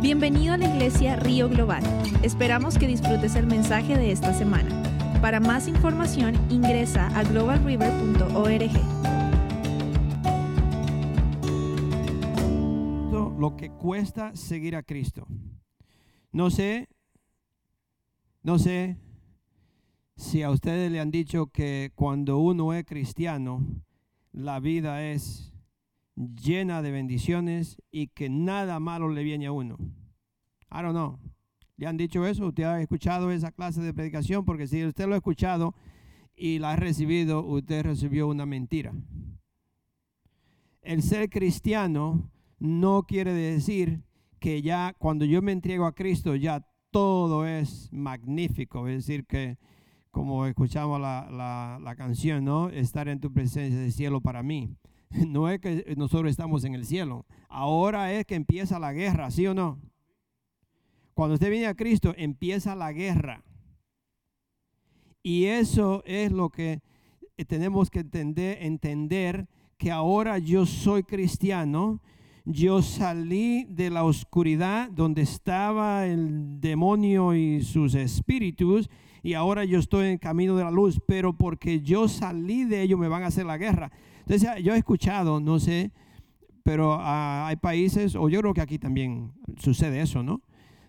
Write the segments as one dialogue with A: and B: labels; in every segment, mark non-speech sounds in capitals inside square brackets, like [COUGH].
A: Bienvenido a la iglesia Río Global. Esperamos que disfrutes el mensaje de esta semana. Para más información ingresa a globalriver.org.
B: Lo que cuesta seguir a Cristo. No sé, no sé si a ustedes le han dicho que cuando uno es cristiano, la vida es llena de bendiciones y que nada malo le viene a uno. I don't know. ¿Le han dicho eso? ¿Usted ha escuchado esa clase de predicación? Porque si usted lo ha escuchado y la ha recibido, usted recibió una mentira. El ser cristiano no quiere decir que ya cuando yo me entrego a Cristo ya todo es magnífico. Es decir, que como escuchamos la, la canción, ¿no? Estar en tu presencia de cielo para mí. [LAUGHS] No es que nosotros estamos en el cielo. Ahora es que empieza la guerra, ¿sí o no? Cuando usted viene a Cristo, empieza la guerra. Y eso es lo que eh, tenemos que entender, entender que ahora yo soy cristiano. Yo salí de la oscuridad donde estaba el demonio y sus espíritus y ahora yo estoy en camino de la luz, pero porque yo salí de ello me van a hacer la guerra. Entonces, yo he escuchado, no sé, pero ah, hay países, o yo creo que aquí también sucede eso, ¿no?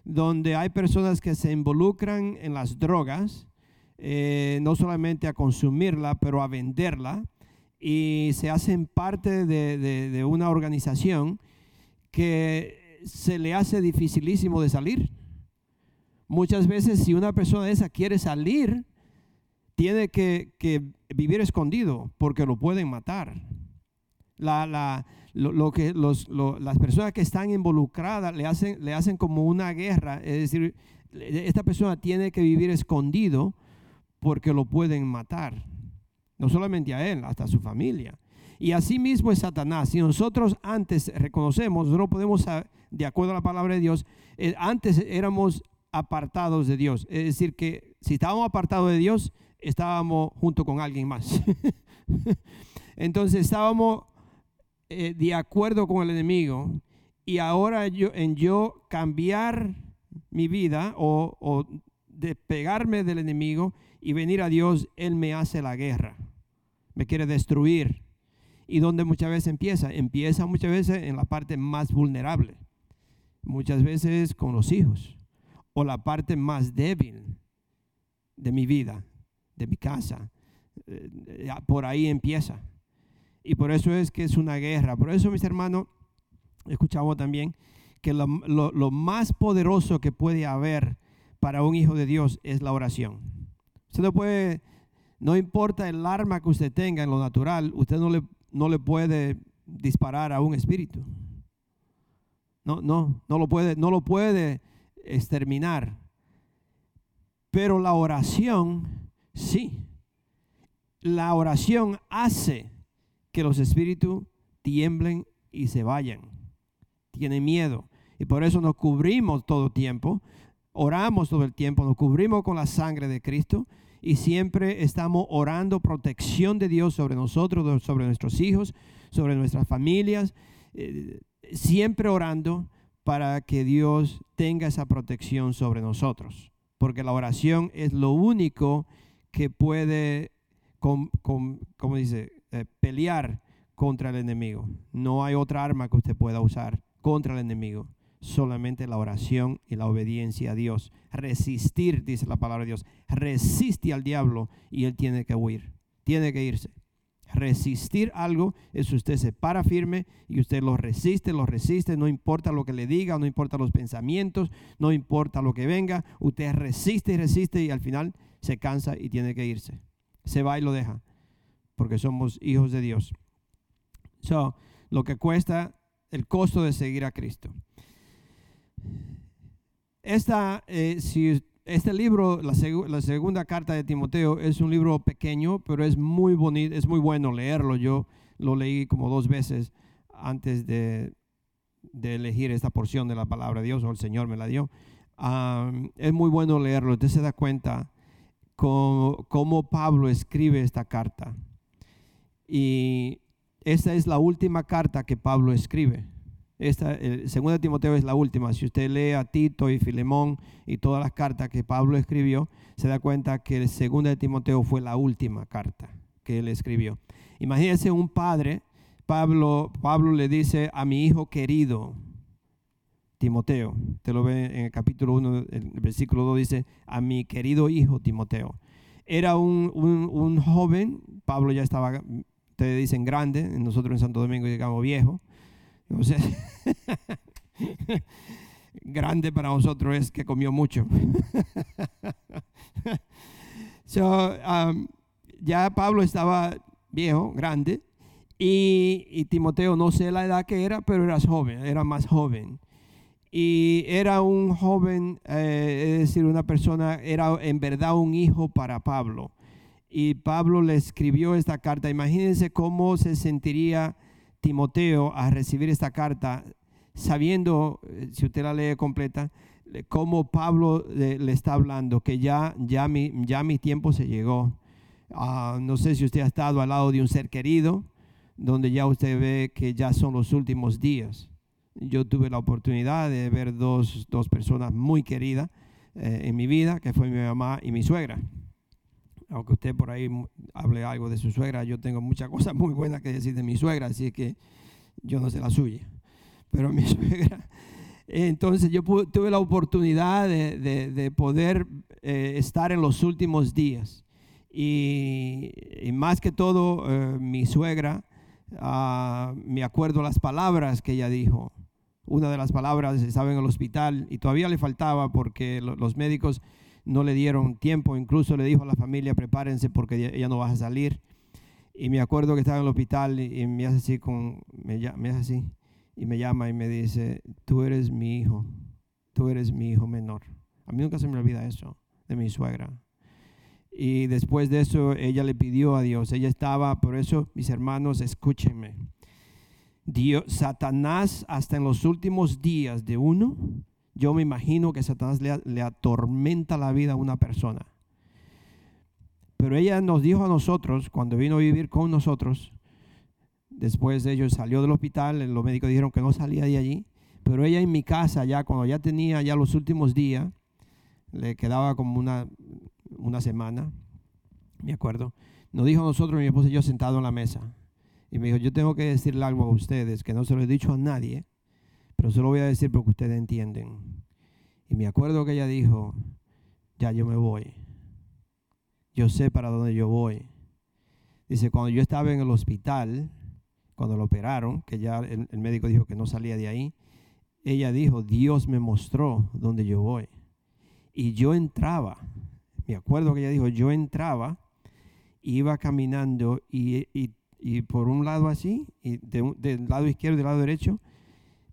B: Donde hay personas que se involucran en las drogas, eh, no solamente a consumirla, pero a venderla, y se hacen parte de, de una organización que se le hace dificilísimo de salir. Muchas veces si una persona esa quiere salir, tiene que, vivir escondido porque lo pueden matar. lo, que las personas que están involucradas le hacen, le hacen como una guerra, es decir, esta persona tiene que vivir escondido porque lo pueden matar. No solamente a él, hasta a su familia. Y así mismo es Satanás. Si nosotros antes reconocemos, nosotros podemos, de acuerdo a la palabra de Dios, eh, antes éramos apartados de Dios. Es decir, que si estábamos apartados de Dios, estábamos junto con alguien más. [LAUGHS] Entonces estábamos eh, de acuerdo con el enemigo y ahora yo, en yo cambiar mi vida o, o despegarme del enemigo y venir a Dios, Él me hace la guerra, me quiere destruir. ¿Y donde muchas veces empieza? Empieza muchas veces en la parte más vulnerable, muchas veces con los hijos, o la parte más débil de mi vida, de mi casa. Eh, por ahí empieza. Y por eso es que es una guerra. Por eso, mis hermanos, escuchamos también que lo, más poderoso que puede haber para un hijo de Dios es la oración. Usted no puede, no importa el arma que usted tenga en lo natural, usted no le, no le puede disparar a un espíritu. No, no, no lo puede, no lo puede exterminar. Pero la oración Sí, la oración hace que los espíritus tiemblen y se vayan. Tienen miedo. Y por eso nos cubrimos todo el tiempo, oramos todo el tiempo, nos cubrimos con la sangre de Cristo. Y siempre estamos orando protección de Dios sobre nosotros, sobre nuestros hijos, sobre nuestras familias, eh, siempre orando para que Dios tenga esa protección sobre nosotros, porque la oración es lo único que puede, como dice, eh, pelear contra el enemigo. No hay otra arma que usted pueda usar contra el enemigo. Solamente la oración y la obediencia a Dios. Resistir, dice la palabra de Dios. Resiste al diablo y él tiene que huir. Tiene que irse. Resistir algo es usted se para firme y usted lo resiste, lo resiste, no importa lo que le diga, no importa los pensamientos, no importa lo que venga, usted resiste y resiste y al final se cansa y tiene que irse. Se va y lo deja, porque somos hijos de Dios. So, lo que cuesta el costo de seguir a Cristo. Esta, eh, si, este libro, la, la, segunda carta de Timoteo, es un libro pequeño, pero es muy bonito, es muy bueno leerlo. Yo lo leí como dos veces antes de, de elegir esta porción de la palabra de Dios, o el Señor me la dio. Ah, es muy bueno leerlo, usted se da cuenta cómo, Pablo escribe esta carta. Y esta es la última carta que Pablo escribe. Esta, el segundo Timoteo es la última. Si usted lee a Tito y Filemón y todas las cartas que Pablo escribió, se da cuenta que el segundo de Timoteo fue la última carta que él escribió. Imagínense un padre, Pablo, Pablo le dice a mi hijo querido, Timoteo, te lo ve en el capítulo 1, el versículo 2 dice, a mi querido hijo Timoteo. Era un, un joven, Pablo ya estaba, ustedes dicen grande, nosotros en Santo Domingo llegamos viejo, sea, [LAUGHS] grande para nosotros es que comió mucho. [LAUGHS] Um, ya Pablo estaba viejo, grande, y, Timoteo, no sé la edad que era, pero era joven, era más joven. Y era un joven, eh, es decir, una persona, era en verdad un hijo para Pablo. Y Pablo le escribió esta carta. Imagínense cómo se sentiría Timoteo a recibir esta carta, sabiendo, eh, si usted la lee completa, cómo Pablo le, está hablando, que ya, ya, mi, ya mi tiempo se llegó. Ah, no sé si usted ha estado al lado de un ser querido, donde ya usted ve que ya son los últimos días. Yo tuve la oportunidad de ver dos, dos personas muy queridas eh, en mi vida, que fue mi mamá y mi suegra aunque usted por ahí hable algo de su suegra, yo tengo muchas [LAUGHS] cosas muy buenas que decir de mi suegra, así que yo no sé la suya. Pero mi [LAUGHS] suegra, entonces yo tuve la oportunidad de, poder eh, estar en los últimos días. Y, más que todo, eh, mi suegra, ah, me acuerdo las palabras que ella dijo. Una de las palabras estaba en el hospital y todavía le faltaba porque los médicos no le dieron tiempo, incluso le dijo a la familia, prepárense porque ella no va a salir. Y me acuerdo que estaba en el hospital y, me hace así, con, me, me hace así, y me llama y me dice, tú eres mi hijo, tú eres mi hijo menor. A mí nunca se me olvida eso, de mi suegra. Y después de eso, ella le pidió a Dios, ella estaba, por eso, mis hermanos, escúchenme. Satanás, hasta en los últimos días de uno, yo me imagino que Satanás le, atormenta la vida a una persona. Pero ella nos dijo a nosotros, cuando vino a vivir con nosotros, después de ello salió del hospital, los médicos dijeron que no salía de allí, pero ella en mi casa ya, cuando ya tenía ya los últimos días, le quedaba como una, una semana, me acuerdo, nos dijo a nosotros, mi esposa y yo, sentado en la mesa, y me dijo, yo tengo que decirle algo a ustedes, que no se lo he dicho a nadie, pero se lo voy a decir porque ustedes entienden. Y me acuerdo que ella dijo, ya yo me voy. Yo sé para dónde yo voy. Dice, cuando yo estaba en el hospital, cuando lo operaron, que ya el, médico dijo que no salía de ahí, ella dijo, Dios me mostró dónde yo voy. Y yo entraba, me acuerdo que ella dijo, yo entraba, iba caminando y, por un lado así, y del lado izquierdo y del lado derecho,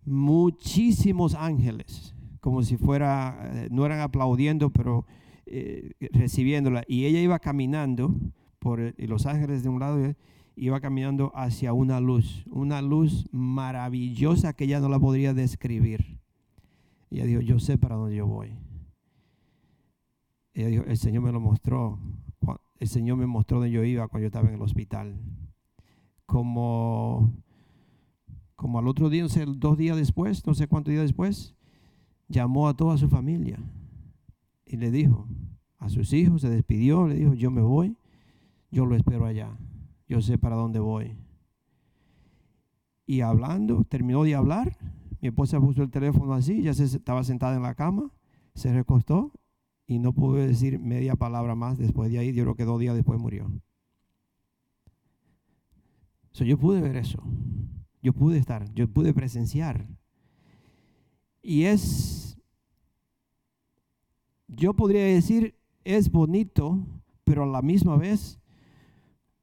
B: muchísimos ángeles, como si fuera, eh, no eran aplaudiendo, pero eh, recibiéndola. Y ella iba caminando por los ángeles de un lado, iba caminando hacia una luz, una luz maravillosa que ella no la podría describir. Ella dijo, yo sé para dónde yo voy. Ella dijo, el Señor me lo mostró. El Señor me mostró dónde yo iba cuando yo estaba en el hospital. Como como al otro día, dos días después, no sé cuántos días después, llamó a toda su familia y le dijo a sus hijos, se despidió, le dijo, yo me voy, yo lo espero allá, yo sé para dónde voy. Y hablando, terminó de hablar, mi esposa puso el teléfono así, ya se estaba sentada en la cama, se recostó y no pudo decir media palabra más después de ahí, yo creo que dos días después murió. Yo pude ver eso. Yo pude estar, yo pude presenciar. Y es, yo podría decir, es bonito, pero a la misma vez,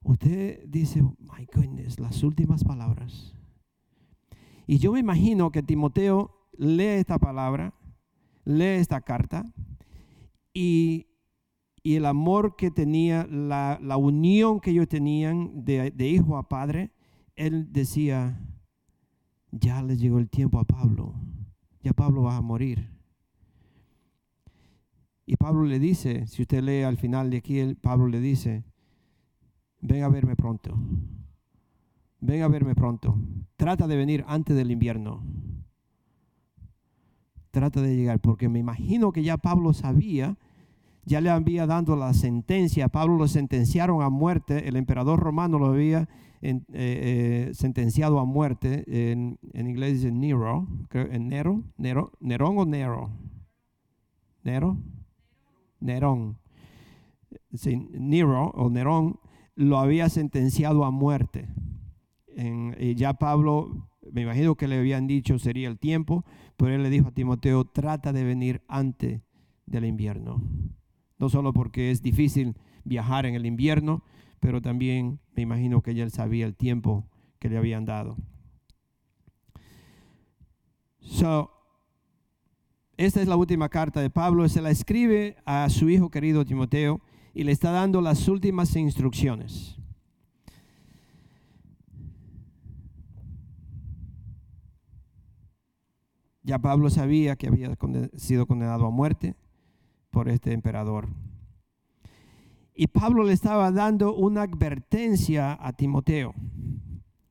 B: usted dice, oh, my goodness, las últimas palabras. Y yo me imagino que Timoteo lee esta palabra, lee esta carta, y, el amor que tenía, la, unión que ellos tenían de, de hijo a padre, él decía, ya le llegó el tiempo a Pablo, ya Pablo va a morir. Y Pablo le dice, si usted lee al final de aquí, Pablo le dice, ven a verme pronto, ven a verme pronto. Trata de venir antes del invierno. Trata de llegar, porque me imagino que ya Pablo sabía, ya le había dado la sentencia, Pablo lo sentenciaron a muerte, el emperador romano lo había eh, eh, sentenciado a muerte, en, inglés dice Nero, en Nero, Nero, Nerón o Nero, Nero, Nerón, Nero o Nerón lo había sentenciado a muerte. y ya Pablo, me imagino que le habían dicho sería el tiempo, pero él le dijo a Timoteo, trata de venir antes del invierno. No solo porque es difícil viajar en el invierno, pero también me imagino que ya él sabía el tiempo que le habían dado. So, esta es la última carta de Pablo, se la escribe a su hijo querido Timoteo y le está dando las últimas instrucciones. Ya Pablo sabía que había sido condenado a muerte por este emperador. Y Pablo le estaba dando una advertencia a Timoteo.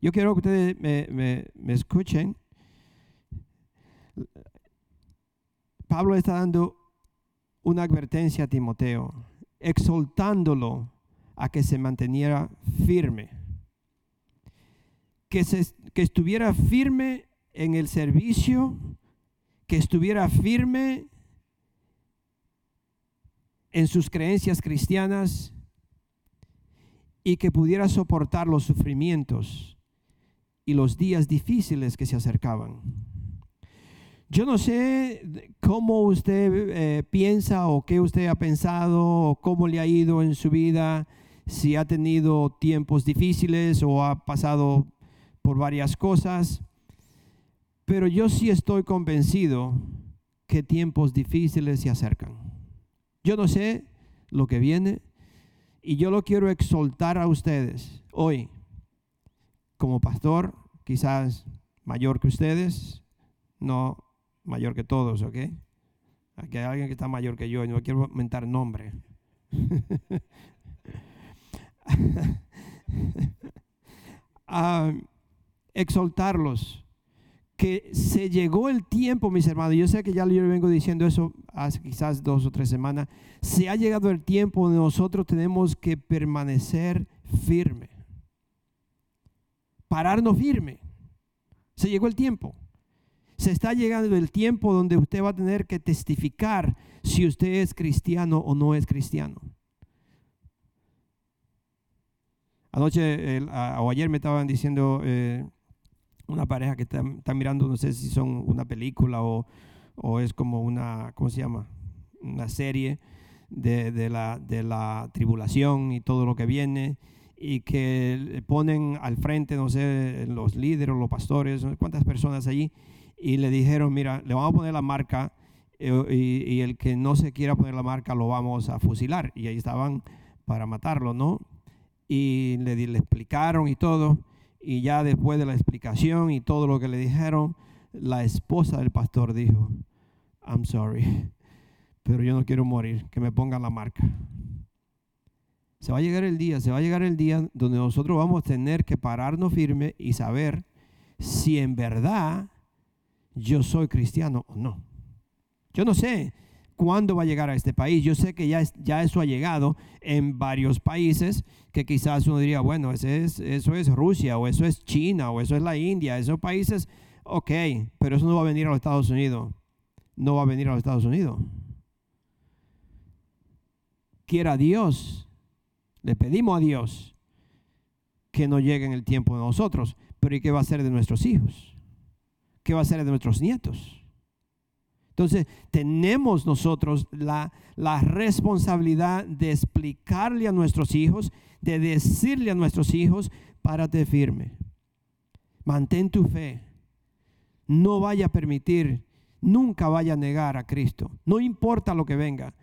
B: Yo quiero que ustedes me, escuchen. Pablo está dando una advertencia a Timoteo exaltándolo a que se manteniera firme, que, se, que estuviera firme en el servicio, que estuviera firme en sus creencias cristianas y que pudiera soportar los sufrimientos y los días difíciles que se acercaban. Yo no sé cómo usted eh, piensa o qué usted ha pensado o cómo le ha ido en su vida, si ha tenido tiempos difíciles o ha pasado por varias cosas, pero yo sí estoy convencido que tiempos difíciles se acercan. Yo no sé lo que viene y yo lo quiero exaltar a ustedes hoy como pastor, quizás mayor que ustedes, no mayor que todos, ¿ok? Aquí hay alguien que está mayor que yo y no quiero mentar nombre. [LAUGHS] exaltarlos, que se llegó el tiempo, mis hermanos, yo sé que ya yo vengo diciendo eso hace quizás dos o tres semanas, se ha llegado el tiempo donde nosotros tenemos que permanecer firme, pararnos firme, se llegó el tiempo. Se está llegando el tiempo donde usted va a tener que testificar si usted es cristiano o no es cristiano. Anoche o ayer me estaban diciendo eh, una pareja que está, mirando, no sé si son una película o, es como una, ¿cómo se llama? Una serie de, la, de la tribulación y todo lo que viene y que ponen al frente, no sé, los líderes, los pastores, cuántas personas allí, y le dijeron, mira, le vamos a poner la marca eh, y, el que no se quiera poner la marca lo vamos a fusilar. Y ahí estaban para matarlo, ¿no? Y le, le explicaron y todo. Y ya después de la explicación y todo lo que le dijeron, la esposa del pastor dijo, I'm sorry, pero yo no quiero morir, que me pongan la marca. Se va a llegar el día, se va a llegar el día donde nosotros vamos a tener que pararnos firme y saber si en verdad yo soy cristiano o no. Yo no sé cuándo va a llegar a este país. Yo sé que ya, eso ha llegado en varios países que quizás uno diría, bueno, eso es Rusia o eso es China o eso es la India, esos países, ok, pero eso no va a venir a los Estados Unidos. No va a venir a los Estados Unidos. Quiera Dios, le pedimos a Dios que no llegue en el tiempo de nosotros, pero ¿y qué va a ser de nuestros hijos? ¿qué va a ser de nuestros nietos? Entonces, tenemos nosotros la, la, responsabilidad de explicarle a nuestros hijos, de decirle a nuestros hijos, párate firme, mantén tu fe, no vaya a permitir, nunca vaya a negar a Cristo, no importa lo que venga.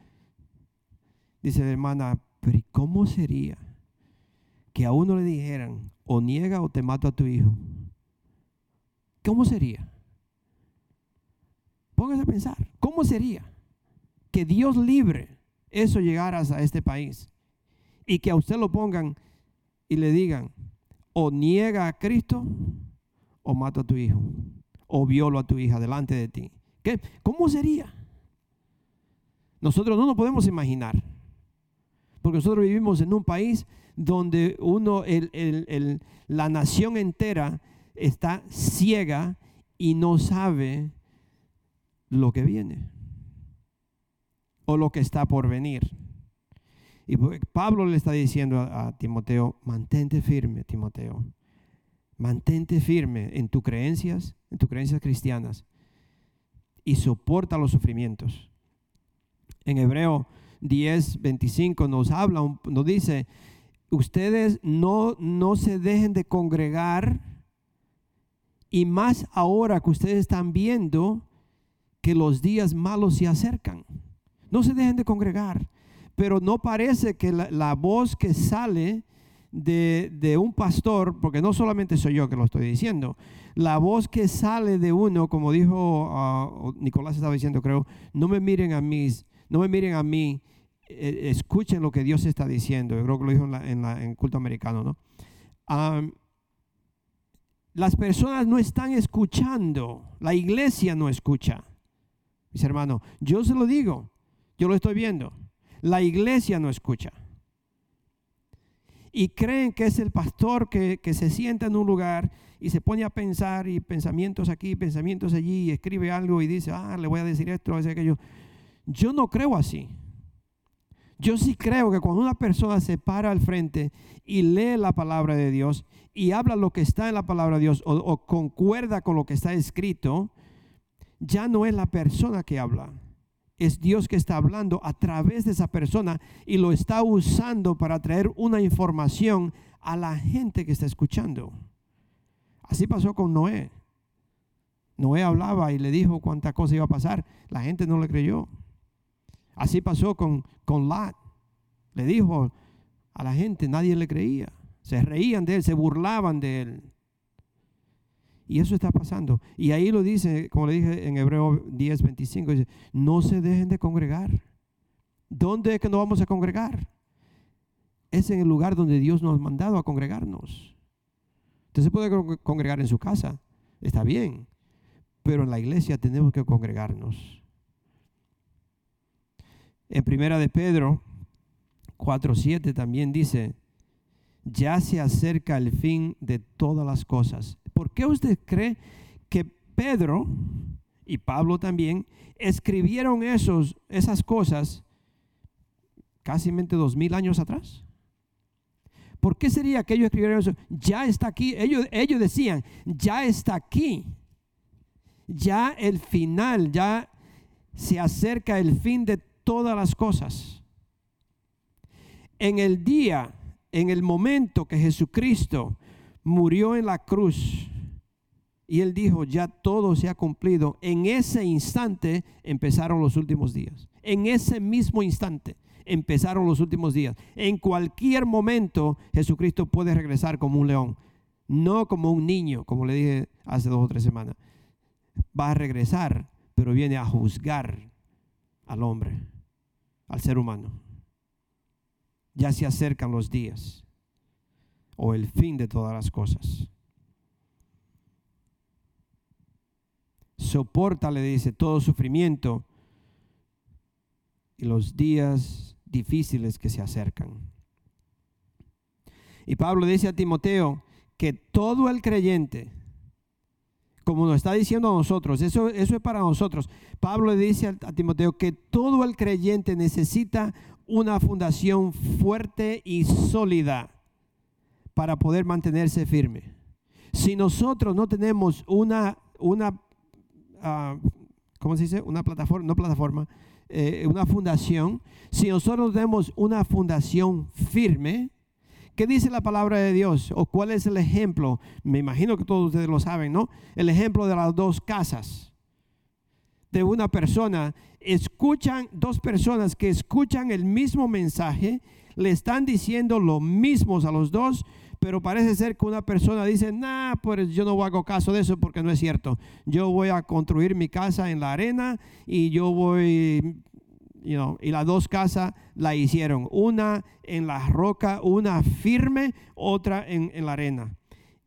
B: Dice la hermana, pero cómo sería que a uno le dijeran, o niega o te mato a tu hijo? ¿Cómo sería? Póngase a pensar, ¿cómo sería que Dios libre eso llegara a este país y que a usted lo pongan y le digan, o niega a Cristo o mata a tu hijo o viola a tu hija delante de ti. ¿Qué? ¿Cómo sería? Nosotros no nos podemos imaginar, porque nosotros vivimos en un país donde uno, la nación entera está ciega y no sabe lo que viene o lo que está por venir. Y pues, Pablo le está diciendo a, Timoteo, mantente firme, Timoteo. Mantente firme en tus creencias, en tus creencias cristianas y soporta los sufrimientos. En Hebreo 10, 25 nos habla, nos dice, ustedes no, no se dejen de congregar y más ahora que ustedes están viendo que los días malos se acercan. No se dejen de congregar, pero no parece que la, voz que sale de, un pastor, porque no solamente soy yo que lo estoy diciendo, la voz que sale de uno, como dijo ah, Nicolás estaba diciendo, creo, no me miren a mí, no me miren a mí, eh, escuchen lo que Dios está diciendo. Yo creo que lo dijo en, culto americano, ¿no? las personas no están escuchando, la iglesia no escucha. Mis hermanos, yo se lo digo, yo lo estoy viendo. La iglesia no escucha. Y creen que es el pastor que, se sienta en un lugar y se pone a pensar y pensamientos aquí, pensamientos allí, y escribe algo y dice, ah, le voy a decir esto, a decir aquello. Yo no creo así. Yo sí creo que cuando una persona se para al frente y lee la palabra de Dios y habla lo que está en la palabra de Dios o concuerda con lo que está escrito, ya no es la persona que habla, es Dios que está hablando a través de esa persona y lo está usando para traer una información a la gente que está escuchando. Así pasó con Noé. Noé hablaba y le dijo cuánta cosa iba a pasar. La gente no le creyó. Así pasó con, con. Le dijo a la gente, nadie le creía. Se reían de él, se burlaban de él. Y eso está pasando. Y ahí lo dice, como le dije en Hebreo 10, 25, dice, no se dejen de congregar. ¿Dónde es que nos vamos a congregar? Es en el lugar donde Dios nos ha mandado a congregarnos. Usted se puede congregar en su casa, está bien, pero en la iglesia tenemos que congregarnos. En primera de Pedro 4.7 también dice, ya se acerca el fin de todas las cosas. ¿Por qué usted cree que Pedro y Pablo también escribieron esos, esas cosas casi dos mil años atrás? ¿Por qué sería que ellos escribieron eso? Ya está aquí. Ellos, ellos decían, ya está aquí. Ya el final, ya se acerca el fin de todas las cosas. En el día en el momento que Jesucristo murió en la cruz y él dijo, ya todo se ha cumplido, en ese instante empezaron los últimos días. En ese mismo instante empezaron los últimos días. En cualquier momento Jesucristo puede regresar como un león, no como un niño, como le dije hace dos o tres semanas. Va a regresar, pero viene a juzgar al hombre, al ser humano ya se acercan los días o el fin de todas las cosas. Soporta, le dice, todo sufrimiento y los días difíciles que se acercan. Y Pablo dice a Timoteo que todo el creyente, como nos está diciendo a nosotros, eso, eso es para nosotros. Pablo le dice a, a Timoteo que todo el creyente necesita una fundación fuerte y sólida para poder mantenerse firme. Si nosotros no tenemos una, una uh, ¿cómo se dice? Una plataforma, no plataforma, eh, una fundación. Si nosotros tenemos una fundación firme, ¿qué dice la palabra de Dios? ¿O cuál es el ejemplo? Me imagino que todos ustedes lo saben, ¿no? El ejemplo de las dos casas de una persona, escuchan dos personas que escuchan el mismo mensaje, le están diciendo lo mismo a los dos, pero parece ser que una persona dice, nah, pues yo no hago caso de eso porque no es cierto. Yo voy a construir mi casa en la arena y yo voy, y las dos casas la hicieron, una en la roca, una firme, otra en, la arena.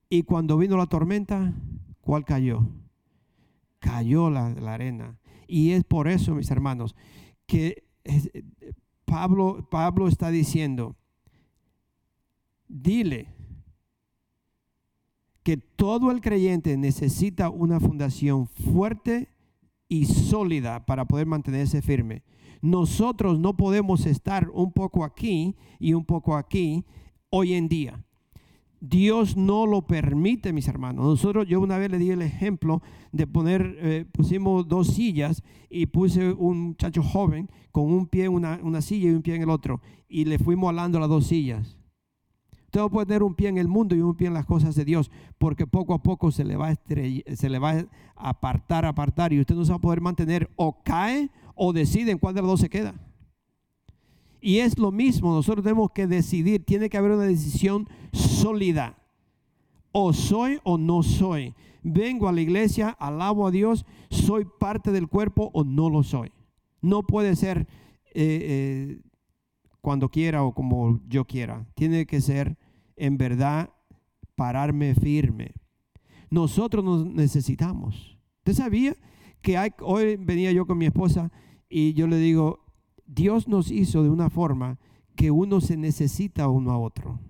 B: Y cuando vino la tormenta, ¿cuál cayó? Cayó la, la arena. Y es por eso, mis hermanos, que Pablo, Pablo está diciendo, dile que todo el creyente necesita una fundación fuerte y sólida para poder mantenerse firme. Nosotros no podemos estar un poco aquí y un poco aquí hoy en día. Dios no lo permite, mis hermanos. Nosotros, yo una vez le di el ejemplo de poner, eh, pusimos dos sillas y puse un muchacho joven con un pie en una, una, silla y un pie en el otro. Y le fuimos alando las dos sillas. Usted puede tener un pie en el mundo y un pie en las cosas de Dios, porque poco a poco se le va a, se le va a apartar, apartar, y usted no se va a poder mantener o cae o decide en cuál de los dos se queda. Y es lo mismo, nosotros tenemos que decidir, tiene que haber una decisión sólida. O soy o no soy. Vengo a la iglesia, alabo a Dios, soy parte del cuerpo o no lo soy. No puede ser eh, eh, cuando quiera o como yo quiera. Tiene que ser en verdad pararme firme. Nosotros nos necesitamos. ¿Usted sabía que hoy venía yo con mi esposa y yo le digo, Dios nos hizo de una forma que uno se necesita uno a otro.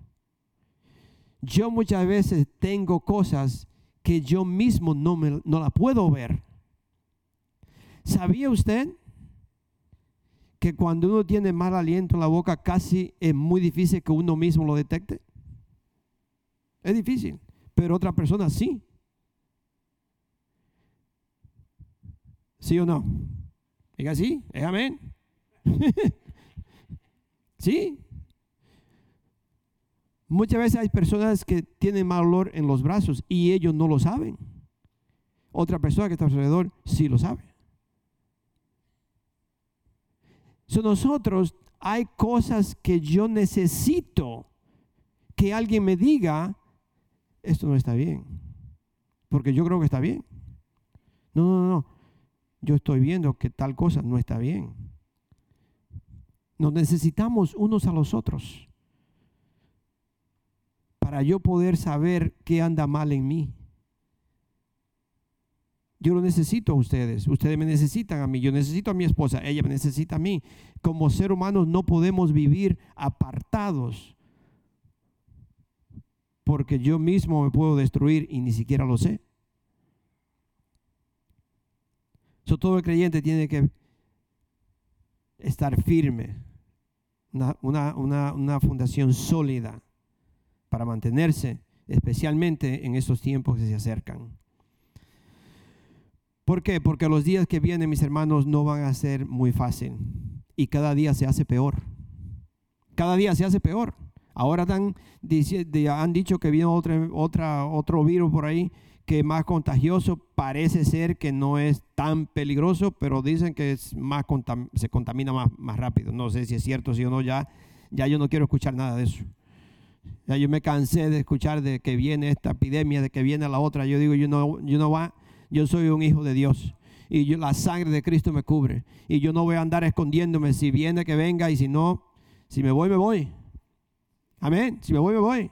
B: Yo muchas veces tengo cosas que yo mismo no, me, no la puedo ver. ¿Sabía usted que cuando uno tiene mal aliento en la boca casi es muy difícil que uno mismo lo detecte? Es difícil, pero otra persona sí. ¿Sí o no? Diga sí, es amén. [LAUGHS] ¿Sí? Muchas veces hay personas que tienen mal olor en los brazos y ellos no lo saben. Otra persona que está alrededor sí lo sabe. So nosotros hay cosas que yo necesito que alguien me diga, esto no está bien. Porque yo creo que está bien. No, no, no. Yo estoy viendo que tal cosa no está bien. Nos necesitamos unos a los otros para yo poder saber qué anda mal en mí. Yo lo necesito a ustedes, ustedes me necesitan a mí, yo necesito a mi esposa, ella me necesita a mí. Como ser humanos no podemos vivir apartados porque yo mismo me puedo destruir y ni siquiera lo sé. todo el creyente tiene que estar firme una, fundación sólida para mantenerse, especialmente en estos tiempos que se acercan. ¿Por qué? Porque los días que vienen, mis hermanos, no van a ser muy fácil. Y cada día se hace peor. Cada día se hace peor. Ahora han dicho que viene otra, otra, otro virus por ahí que más contagioso. Parece ser que no es tan peligroso, pero dicen que es más se contamina más, más rápido. No sé si es cierto, si o no, ya, ya yo no quiero escuchar nada de eso. Ya yo me cansé de escuchar de que viene esta epidemia, de que viene la otra. Yo digo, yo no, yo no va, yo soy un hijo de Dios y yo, la sangre de Cristo me cubre. Y yo no voy a andar escondiéndome. Si viene, que venga. Y si no, si me voy, me voy. Amén. Si me voy, me voy.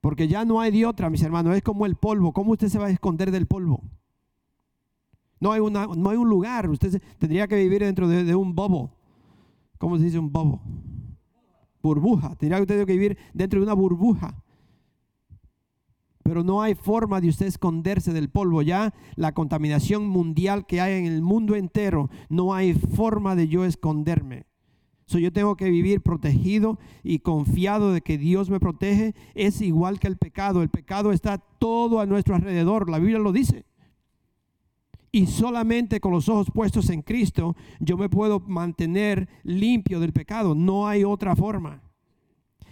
B: Porque ya no hay de otra, mis hermanos. Es como el polvo. ¿Cómo usted se va a esconder del polvo? No hay, una, no hay un lugar. Usted tendría que vivir dentro de, un bobo. ¿Cómo se dice un bobo? Burbuja. Tendría usted que vivir dentro de una burbuja. Pero no hay forma de usted esconderse del polvo. Ya la contaminación mundial que hay en el mundo entero, no hay forma de yo esconderme yo tengo que vivir protegido y confiado de que Dios me protege. Es igual que el pecado. El pecado está todo a nuestro alrededor. La Biblia lo dice. Y solamente con los ojos puestos en Cristo yo me puedo mantener limpio del pecado. No hay otra forma.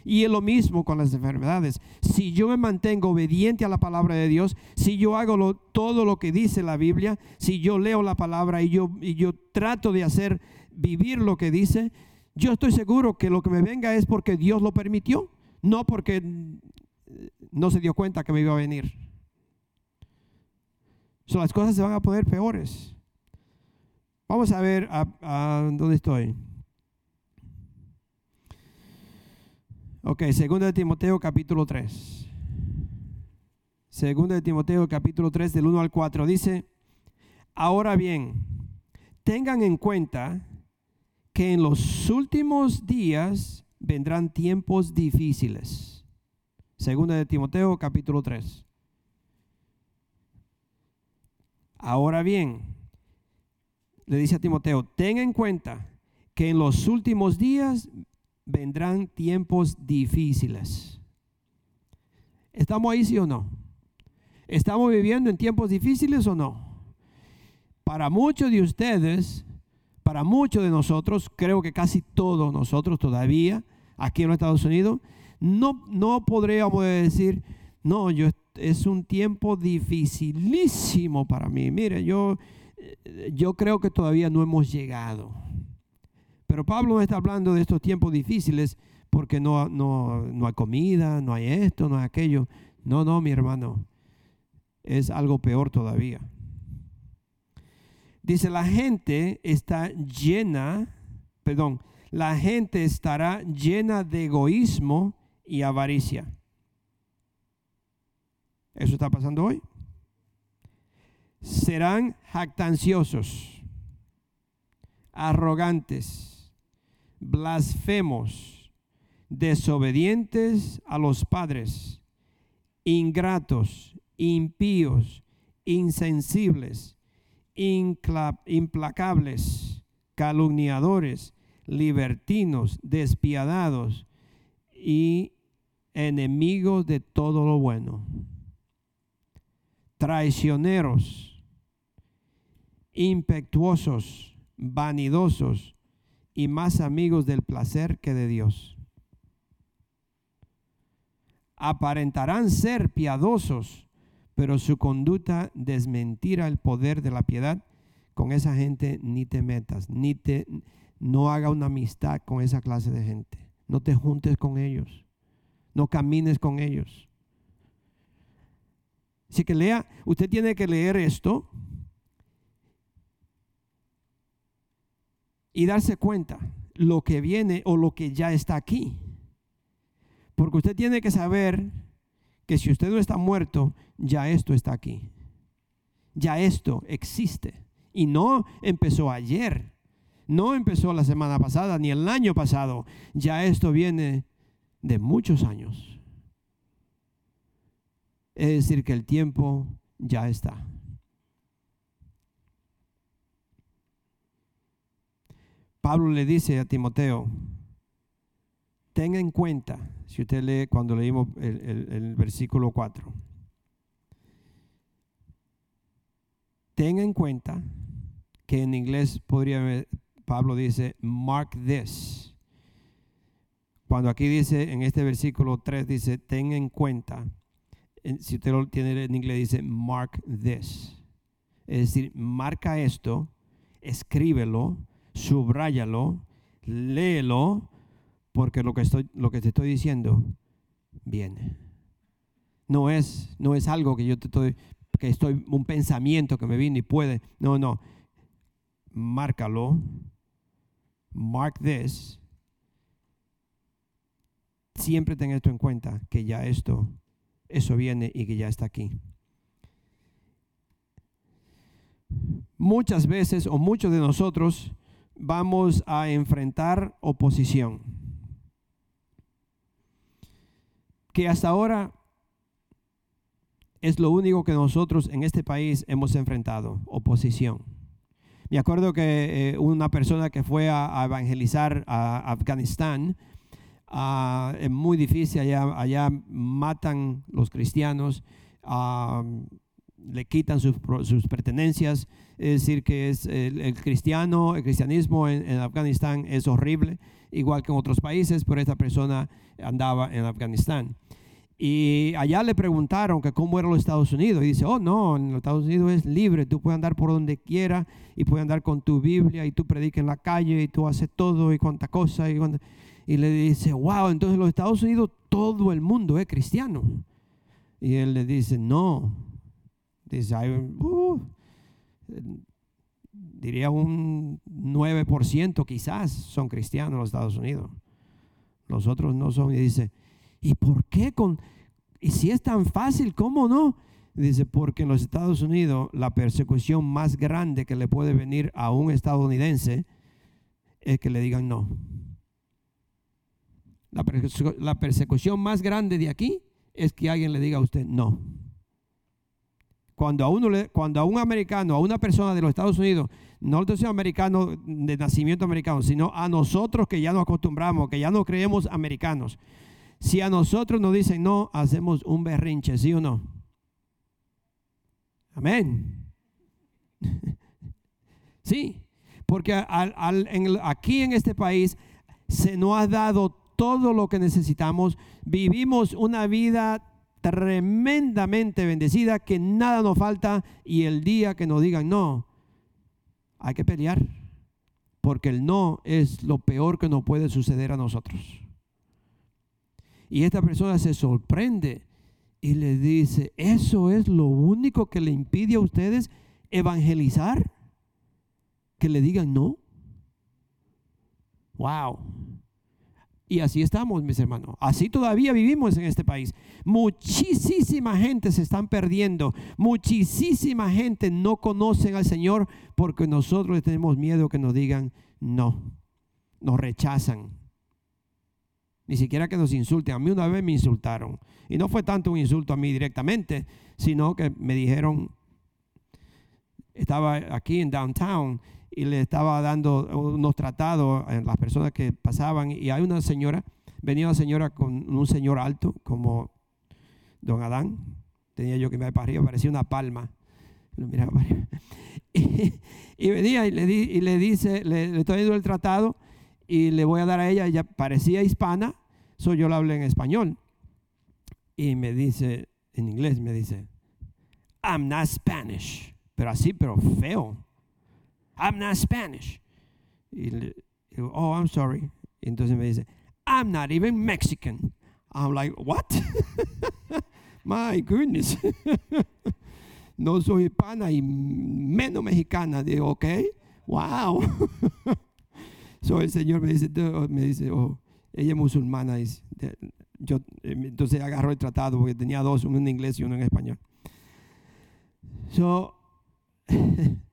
B: Y es lo mismo con las enfermedades. Si yo me mantengo obediente a la palabra de Dios, si yo hago todo lo que dice la Biblia, si yo leo la palabra y yo, y yo trato de hacer vivir lo que dice, yo estoy seguro que lo que me venga es porque Dios lo permitió, no porque no se dio cuenta que me iba a venir. las cosas se van a poner peores. Vamos a ver dónde estoy. Ok, segundo de Timoteo capítulo 3. Segundo de Timoteo capítulo 3 del 1 al 4 dice, ahora bien, tengan en cuenta que en los últimos días vendrán tiempos difíciles. Segunda de Timoteo capítulo 3. Ahora bien, le dice a Timoteo, ten en cuenta que en los últimos días vendrán tiempos difíciles. ¿Estamos ahí sí o no? ¿Estamos viviendo en tiempos difíciles o no? Para muchos de ustedes, para muchos de nosotros, creo que casi todos nosotros todavía, aquí en los Estados Unidos, no, no podríamos decir, no, yo es un tiempo dificilísimo para mí. Mire, yo, yo creo que todavía no hemos llegado. Pero Pablo está hablando de estos tiempos difíciles porque no, no, no hay comida, no hay esto, no hay aquello. No, no, mi hermano es algo peor todavía. Dice, la gente está llena, perdón, la gente estará llena de egoísmo y avaricia. Eso está pasando hoy. Serán jactanciosos, arrogantes, blasfemos, desobedientes a los padres, ingratos, impíos, insensibles, implacables, calumniadores, libertinos, despiadados y enemigos de todo lo bueno, traicioneros, impetuosos, vanidosos y más amigos del placer que de Dios. Aparentarán ser piadosos, pero su conducta desmentirá el poder de la piedad. Con esa gente ni te metas, ni te no haga una amistad con esa clase de gente. No te juntes con ellos. No camines con ellos. Así que lea, usted tiene que leer esto y darse cuenta lo que viene o lo que ya está aquí. Porque usted tiene que saber que si usted no está muerto, ya esto está aquí. Ya esto existe. Y no empezó ayer, no empezó la semana pasada, ni el año pasado. Ya esto viene de muchos años. Es decir, que el tiempo ya está. Pablo le dice a Timoteo, tenga en cuenta, si usted lee cuando leímos el, versículo 4, tenga en cuenta que en inglés podría, Pablo dice, mark this. Cuando aquí dice, en este versículo 3 dice, tenga en cuenta, si usted lo tiene en inglés dice, mark this. Es decir, marca esto, escríbelo, subráyalo, léelo, porque lo que, estoy, lo que te estoy diciendo viene. No es, no es algo que yo te estoy, que estoy, un pensamiento que me viene y puede. No, no. Márcalo. Mark this. Siempre ten esto en cuenta, que ya esto, eso viene y que ya está aquí. Muchas veces o muchos de nosotros vamos a enfrentar oposición que hasta ahora es lo único que nosotros en este país hemos enfrentado, oposición. Me acuerdo que eh, una persona que fue a, evangelizar a Afganistán, ah, es muy difícil, allá, allá matan los cristianos, ah, le quitan sus, pertenencias, es decir, que es el, cristiano, el cristianismo en, en, Afganistán es horrible, igual que en otros países, pero esta persona andaba en Afganistán. Y allá le preguntaron que cómo era los Estados Unidos. Y dice, oh no, en los Estados Unidos es libre, tú puedes andar por donde quiera y puedes andar con tu Biblia y tú predicas en la calle y tú haces todo y cuánta cosa. Y, le dice, wow, entonces en los Estados Unidos todo el mundo es cristiano. Y él le dice, no. Dice, uh, diría un 9% quizás son cristianos en los Estados Unidos. Los otros no son. Y dice, ¿Y por qué con, Y si es tan fácil, ¿cómo no? Dice, porque en los Estados Unidos la persecución más grande que le puede venir a un estadounidense es que le digan no. La, persecución más grande de aquí es que alguien le diga a usted no. Cuando a, uno cuando a un americano, a una persona de los Estados Unidos, no el americano de nacimiento americano, sino a nosotros que ya nos acostumbramos, que ya no creemos americanos, si a nosotros nos dicen no, hacemos un berrinche, ¿sí o no? Amén. [LAUGHS] sí, porque aquí en este país se nos ha dado todo lo que necesitamos. Vivimos una vida tremendamente bendecida, que nada nos falta y el día que nos digan no, hay que pelear, porque el no es lo peor que nos puede suceder a nosotros. Y esta persona se sorprende y le dice, ¿eso es lo único que le impide a ustedes evangelizar? Que le digan no. Wow. Y así estamos, mis hermanos. Así todavía vivimos en este país. Muchísima gente se están perdiendo. Muchísima gente no conocen al Señor porque nosotros tenemos miedo que nos digan no. Nos rechazan. Ni siquiera que nos insulten. A mí una vez me insultaron. Y no fue tanto un insulto a mí directamente, sino que me dijeron, estaba aquí en downtown y le estaba dando unos tratados a las personas que pasaban y hay una señora, venía una señora con un señor alto como don Adán, tenía yo que me para arriba, parecía una palma. Lo miraba para arriba. [LAUGHS] Y, venía y le, y le dice, le, estoy dando el tratado y le voy a dar a ella, ella parecía hispana, so yo la hablé en español. Y me dice, en inglés me dice, I'm not Spanish, pero así, pero feo. I'm not Spanish. Y le oh, I'm sorry. Y entonces me dice, I'm not even Mexican. I'm like, what? [LAUGHS] My goodness. [LAUGHS] no soy hispana y menos mexicana. Digo, ok, wow. [LAUGHS] so el Señor me dice, me dice, oh, ella es musulmana. yo, eh, entonces agarró el tratado porque tenía dos, uno en inglés y uno en español. So, [LAUGHS]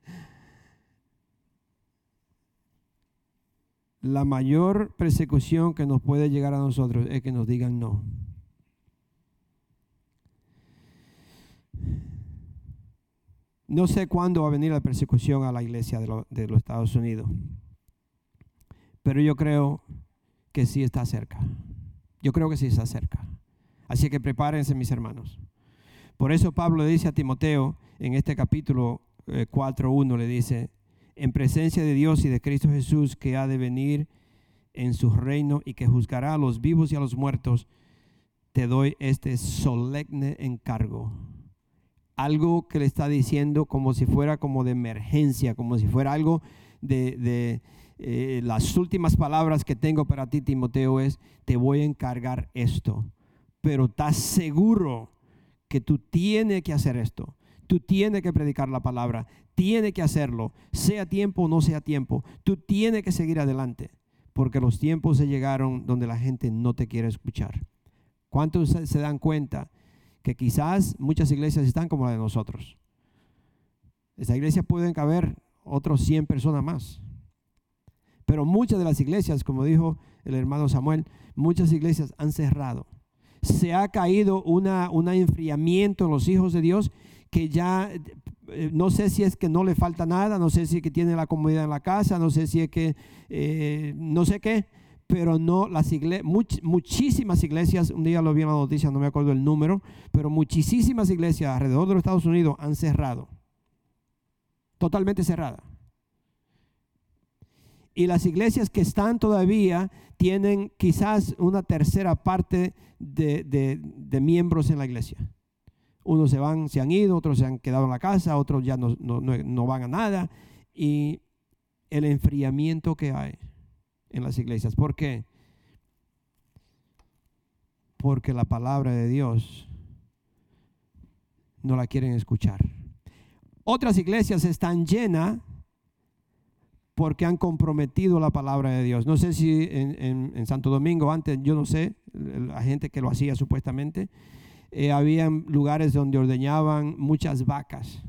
B: la mayor persecución que nos puede llegar a nosotros es que nos digan no. No sé cuándo va a venir la persecución a la iglesia de, los Estados Unidos, pero yo creo que sí está cerca. Yo creo que sí está cerca. Así que prepárense mis hermanos. Por eso Pablo dice a Timoteo en este capítulo 4.1, eh, le dice, en presencia de Dios y de Cristo Jesús que ha de venir en su reino y que juzgará a los vivos y a los muertos, te doy este solemne encargo. Algo que le está diciendo como si fuera como de emergencia, como si fuera algo de, eh, las últimas palabras que tengo para ti, Timoteo, es, te voy a encargar esto. Pero estás seguro que tú tienes que hacer esto. Tú tienes que predicar la palabra, tienes que hacerlo, sea tiempo o no sea tiempo. Tú tienes que seguir adelante, porque los tiempos se llegaron donde la gente no te quiere escuchar. ¿Cuántos se dan cuenta que quizás muchas iglesias están como la de nosotros? Esa iglesia pueden caber otros 100 personas más. Pero muchas de las iglesias, como dijo el hermano Samuel, muchas iglesias han cerrado. Se ha caído una, un enfriamiento en los hijos de Dios que ya eh, no sé si es que no le falta nada, no sé si es que tiene la comodidad en la casa, no sé si es que eh, no sé qué, pero no las iglesias, muchísimas iglesias, un día lo vi en la noticia, no me acuerdo el número, pero muchísimas iglesias alrededor de los Estados Unidos han cerrado, totalmente cerrada. Y las iglesias que están todavía tienen quizás una tercera parte de miembros en la iglesia. Unos se van, se han ido, otros se han quedado en la casa, otros ya no, no, van a nada. Y el enfriamiento que hay en las iglesias. ¿Por qué? Porque la palabra de Dios no la quieren escuchar. Otras iglesias están llenas porque han comprometido la palabra de Dios. No sé si en, Santo Domingo antes, yo no sé, la gente que lo hacía supuestamente, eh, habían lugares donde ordeñaban muchas vacas.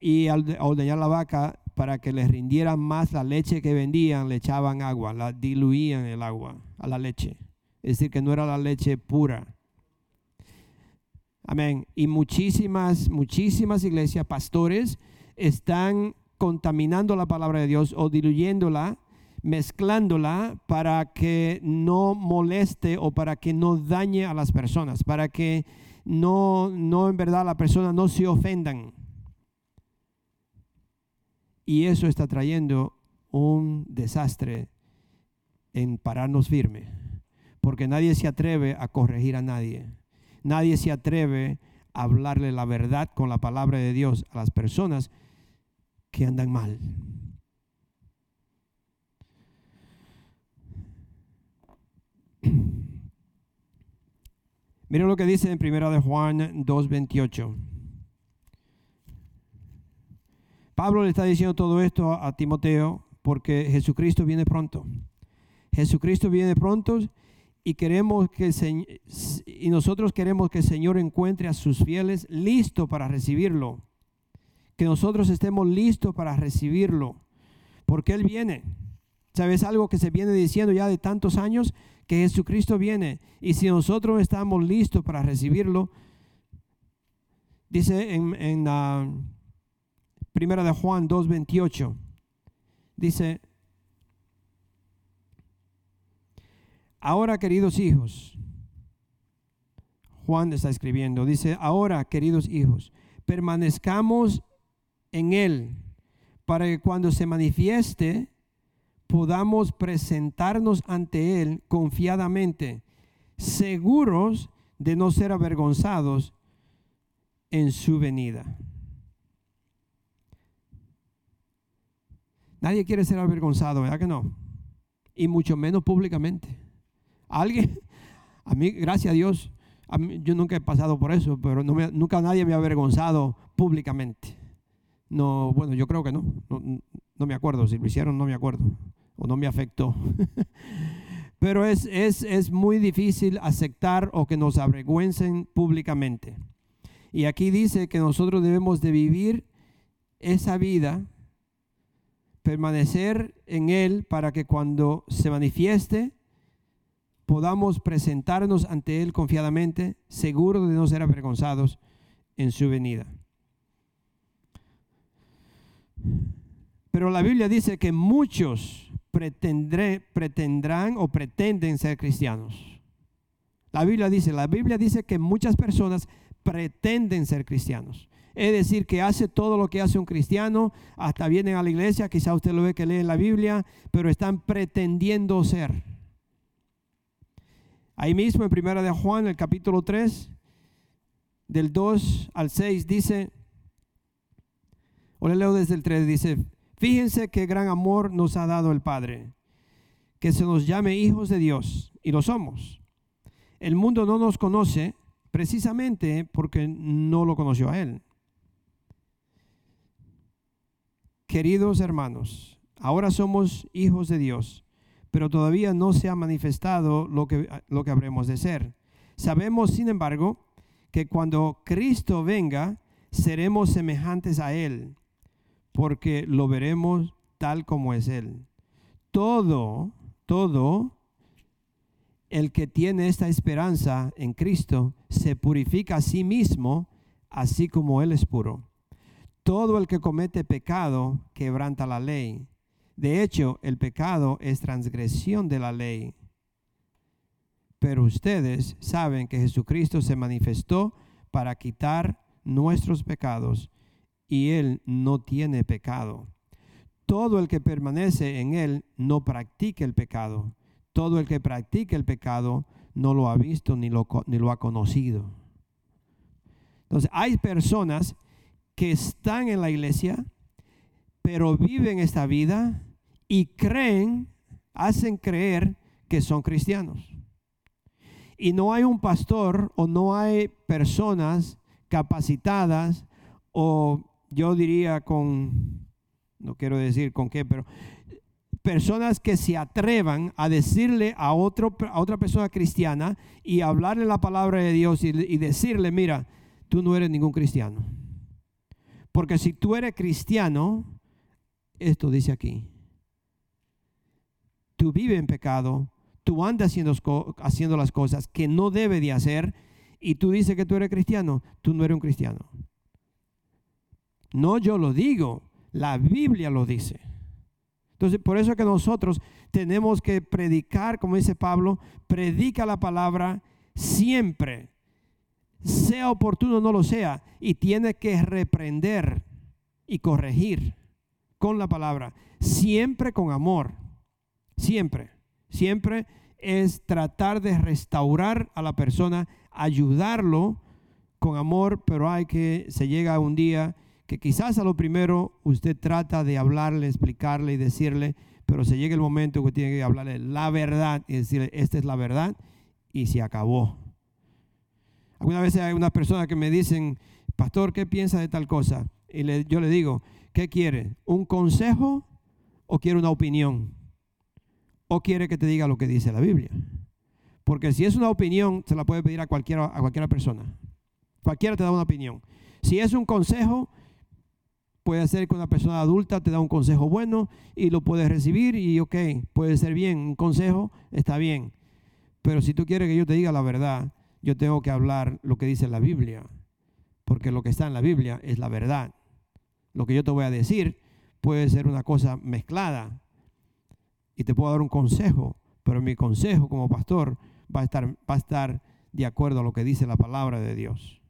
B: Y al de- ordeñar la vaca, para que les rindiera más la leche que vendían, le echaban agua, la diluían el agua a la leche. Es decir, que no era la leche pura. Amén. Y muchísimas, muchísimas iglesias, pastores, están contaminando la palabra de Dios o diluyéndola, mezclándola para que no moleste o para que no dañe a las personas, para que no, no en verdad la persona no se ofendan. Y eso está trayendo un desastre en pararnos firme, porque nadie se atreve a corregir a nadie. Nadie se atreve a hablarle la verdad con la palabra de Dios a las personas que andan mal. Miren lo que dice en primera de Juan 2:28. Pablo le está diciendo todo esto a Timoteo porque Jesucristo viene pronto. Jesucristo viene pronto y queremos que el y nosotros queremos que el Señor encuentre a sus fieles listos para recibirlo. Que nosotros estemos listos para recibirlo, porque él viene. ¿Sabes algo que se viene diciendo ya de tantos años? Que Jesucristo viene. Y si nosotros estamos listos para recibirlo, dice en, en ah, Primera de Juan 2.28, dice, ahora queridos hijos, Juan está escribiendo, dice, ahora queridos hijos, permanezcamos en Él para que cuando se manifieste podamos presentarnos ante Él confiadamente, seguros de no ser avergonzados en su venida. Nadie quiere ser avergonzado, ¿verdad que no? Y mucho menos públicamente. Alguien, [LAUGHS] a mí, gracias a Dios, yo nunca he pasado por eso, pero nunca nadie me ha avergonzado públicamente. No, bueno, yo creo que no. no me acuerdo, si lo hicieron no me acuerdo, no me afectó. [LAUGHS] pero es, es, es muy difícil aceptar o que nos avergüencen públicamente. Y aquí dice que nosotros debemos de vivir esa vida permanecer en Él para que cuando se manifieste podamos presentarnos ante Él confiadamente, seguros de no ser avergonzados en su venida. Pero la Biblia dice que muchos pretendré- pretendrán o pretenden ser cristianos. La Biblia dice, la Biblia dice que muchas personas pretenden ser cristianos. Es decir, que hace todo lo que hace un cristiano, hasta vienen a la iglesia, quizá usted lo ve que lee en la Biblia, pero están pretendiendo ser. Ahí mismo en Primera de Juan, el capítulo 3, del 2 al 6, dice, o le leo desde el 3, dice, fíjense qué gran amor nos ha dado el Padre, que se nos llame hijos de Dios, y lo somos. El mundo no nos conoce precisamente porque no lo conoció a Él. Queridos hermanos, ahora somos hijos de Dios, pero todavía no se ha manifestado lo que, lo que habremos de ser. Sabemos, sin embargo, que cuando Cristo venga, seremos semejantes a Él, porque lo veremos tal como es Él. Todo, todo el que tiene esta esperanza en Cristo se purifica a sí mismo, así como Él es puro. Todo el que comete pecado quebranta la ley. De hecho, el pecado es transgresión de la ley. Pero ustedes saben que Jesucristo se manifestó para quitar nuestros pecados y Él no tiene pecado. Todo el que permanece en Él no practica el pecado. Todo el que practica el pecado no lo ha visto ni lo, ni lo ha conocido. Entonces, hay personas que están en la iglesia, pero viven esta vida y creen, hacen creer que son cristianos. Y no hay un pastor o no hay personas capacitadas o yo diría con, no quiero decir con qué, pero personas que se atrevan a decirle a, otro, a otra persona cristiana y hablarle la palabra de Dios y, decirle, mira, tú no eres ningún cristiano. Porque si tú eres cristiano, esto dice aquí, tú vives en pecado, tú andas haciendo, haciendo las cosas que no debe de hacer y tú dices que tú eres cristiano, tú no eres un cristiano. No yo lo digo, la Biblia lo dice. Entonces, por eso que nosotros tenemos que predicar, como dice Pablo, predica la palabra siempre, sea oportuno o no lo sea, y tiene que reprender y corregir con la palabra, siempre con amor, siempre, siempre es tratar de restaurar a la persona, ayudarlo con amor, pero hay que, se llega un día que quizás a lo primero usted trata de hablarle, explicarle y decirle, pero se llega el momento que tiene que hablarle la verdad y decirle, esta es la verdad y se acabó. Algunas veces hay unas personas que me dicen, pastor, ¿qué piensa de tal cosa? Y yo le digo, ¿qué quiere? ¿Un consejo o quiere una opinión? ¿O quiere que te diga lo que dice la Biblia? Porque si es una opinión, se la puede pedir a cualquiera, a cualquiera persona. Cualquiera te da una opinión. Si es un consejo, Puede ser que una persona adulta te da un consejo bueno y lo puedes recibir y ok, puede ser bien, un consejo está bien. Pero si tú quieres que yo te diga la verdad, yo tengo que hablar lo que dice la Biblia, porque lo que está en la Biblia es la verdad. Lo que yo te voy a decir puede ser una cosa mezclada y te puedo dar un consejo, pero mi consejo como pastor va a estar, va a estar de acuerdo a lo que dice la palabra de Dios.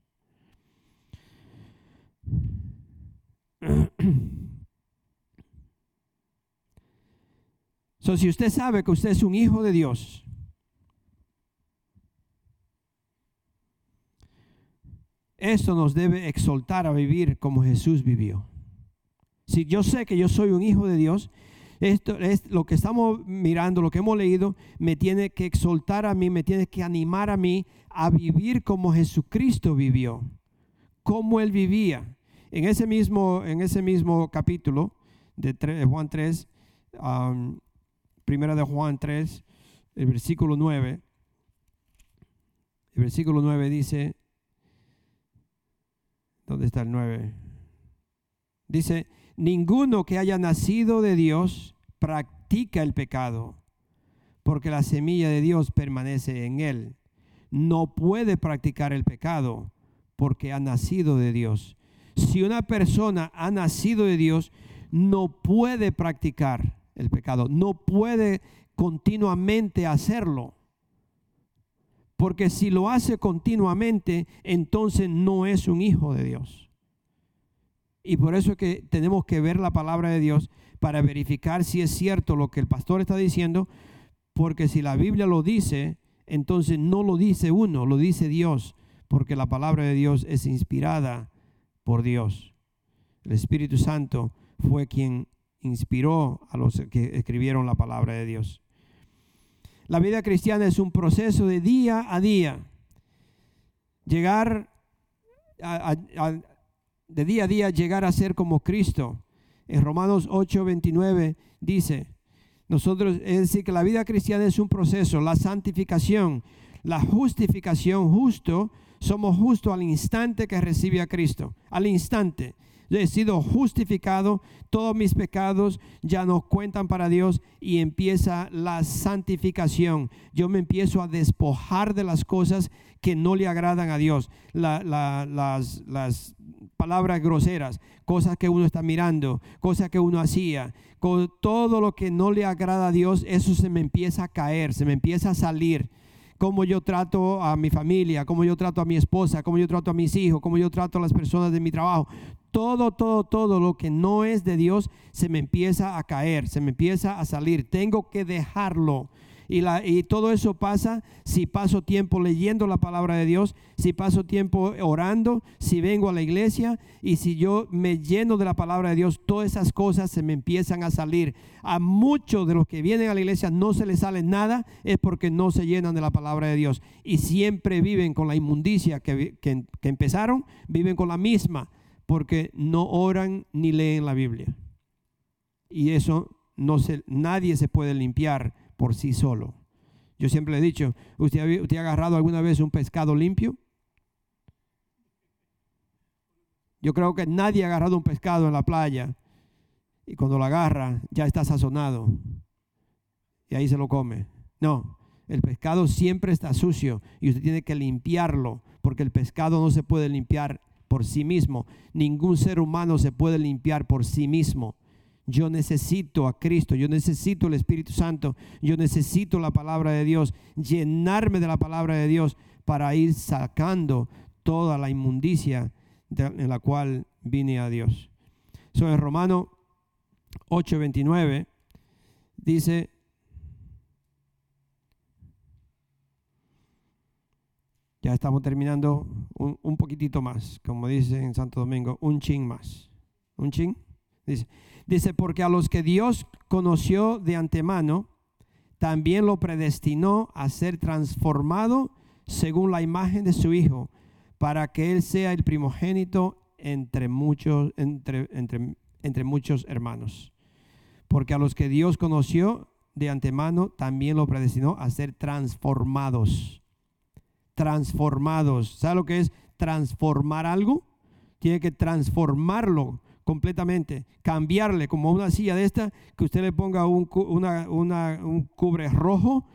B: [CLEARS THROAT] So, si usted sabe que usted es un hijo de Dios, esto nos debe exaltar a vivir como Jesús vivió. Si yo sé que yo soy un hijo de Dios, esto es lo que estamos mirando, lo que hemos leído, me tiene que exaltar a mí, me tiene que animar a mí a vivir como Jesucristo vivió, como Él vivía. En ese mismo, en ese mismo capítulo de Juan 3, primera de Juan 3, el versículo 9, el versículo 9 dice, ¿dónde está el 9? Dice, ninguno que haya nacido de Dios practica el pecado, porque la semilla de Dios permanece en él. No puede practicar el pecado, porque ha nacido de Dios si una persona ha nacido de Dios, no puede practicar el pecado, no puede continuamente hacerlo. Porque si lo hace continuamente, entonces no es un hijo de Dios. Y por eso es que tenemos que ver la palabra de Dios para verificar si es cierto lo que el pastor está diciendo, porque si la Biblia lo dice, entonces no lo dice uno, lo dice Dios, porque la palabra de Dios es inspirada por Dios. El Espíritu Santo fue quien inspiró a los que escribieron la palabra de Dios. La vida cristiana es un proceso de día a día. Llegar de día a día, llegar a ser como Cristo. En Romanos 8, 29 dice, nosotros, es decir, que la vida cristiana es un proceso, la santificación, la justificación justo somos justos al instante que recibe a Cristo. Al instante. Yo he sido justificado, todos mis pecados ya no cuentan para Dios y empieza la santificación. Yo me empiezo a despojar de las cosas que no le agradan a Dios, las, palabras groseras, cosas que uno está mirando, cosas que uno hacía, con todo lo que no le agrada a Dios, eso se me empieza a caer, se me empieza a salir cómo yo trato a mi familia, cómo yo trato a mi esposa, cómo yo trato a mis hijos, cómo yo trato a las personas de mi trabajo. Todo, todo, todo lo que no es de Dios se me empieza a caer, se me empieza a salir. Tengo que dejarlo. Y, todo eso pasa si paso tiempo leyendo la palabra de Dios, si paso tiempo orando, si vengo a la iglesia y si yo me lleno de la palabra de Dios, todas esas cosas se me empiezan a salir. A muchos de los que vienen a la iglesia no se les sale nada, es porque no se llenan de la palabra de Dios. Y siempre viven con la inmundicia que, que empezaron, viven con la misma, porque no oran ni leen la Biblia. Y eso no se, nadie se puede limpiar por sí solo. Yo siempre le he dicho, ¿usted, ¿usted ha agarrado alguna vez un pescado limpio? Yo creo que nadie ha agarrado un pescado en la playa y cuando lo agarra ya está sazonado y ahí se lo come. No, el pescado siempre está sucio y usted tiene que limpiarlo porque el pescado no se puede limpiar por sí mismo. Ningún ser humano se puede limpiar por sí mismo. Yo necesito a Cristo, yo necesito el Espíritu Santo, yo necesito la palabra de Dios, llenarme de la palabra de Dios para ir sacando toda la inmundicia en la cual vine a Dios. Soy en Romano 8:29 dice, ya estamos terminando un, un, poquitito más, como dice en Santo Domingo, un ching más. Un ching. Dice, dice, porque a los que Dios conoció de antemano, también lo predestinó a ser transformado según la imagen de su Hijo para que Él sea el primogénito entre muchos, entre, entre, entre muchos hermanos. Porque a los que Dios conoció de antemano, también lo predestinó a ser transformados. Transformados. ¿Sabe lo que es transformar algo? Tiene que transformarlo completamente, cambiarle como una silla de esta, que usted le ponga un, una, un cubre rojo,